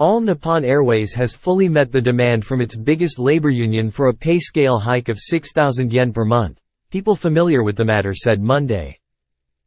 All Nippon Airways has fully met the demand from its biggest labor union for a pay scale hike of 6,000 yen per month. People familiar with the matter said Monday.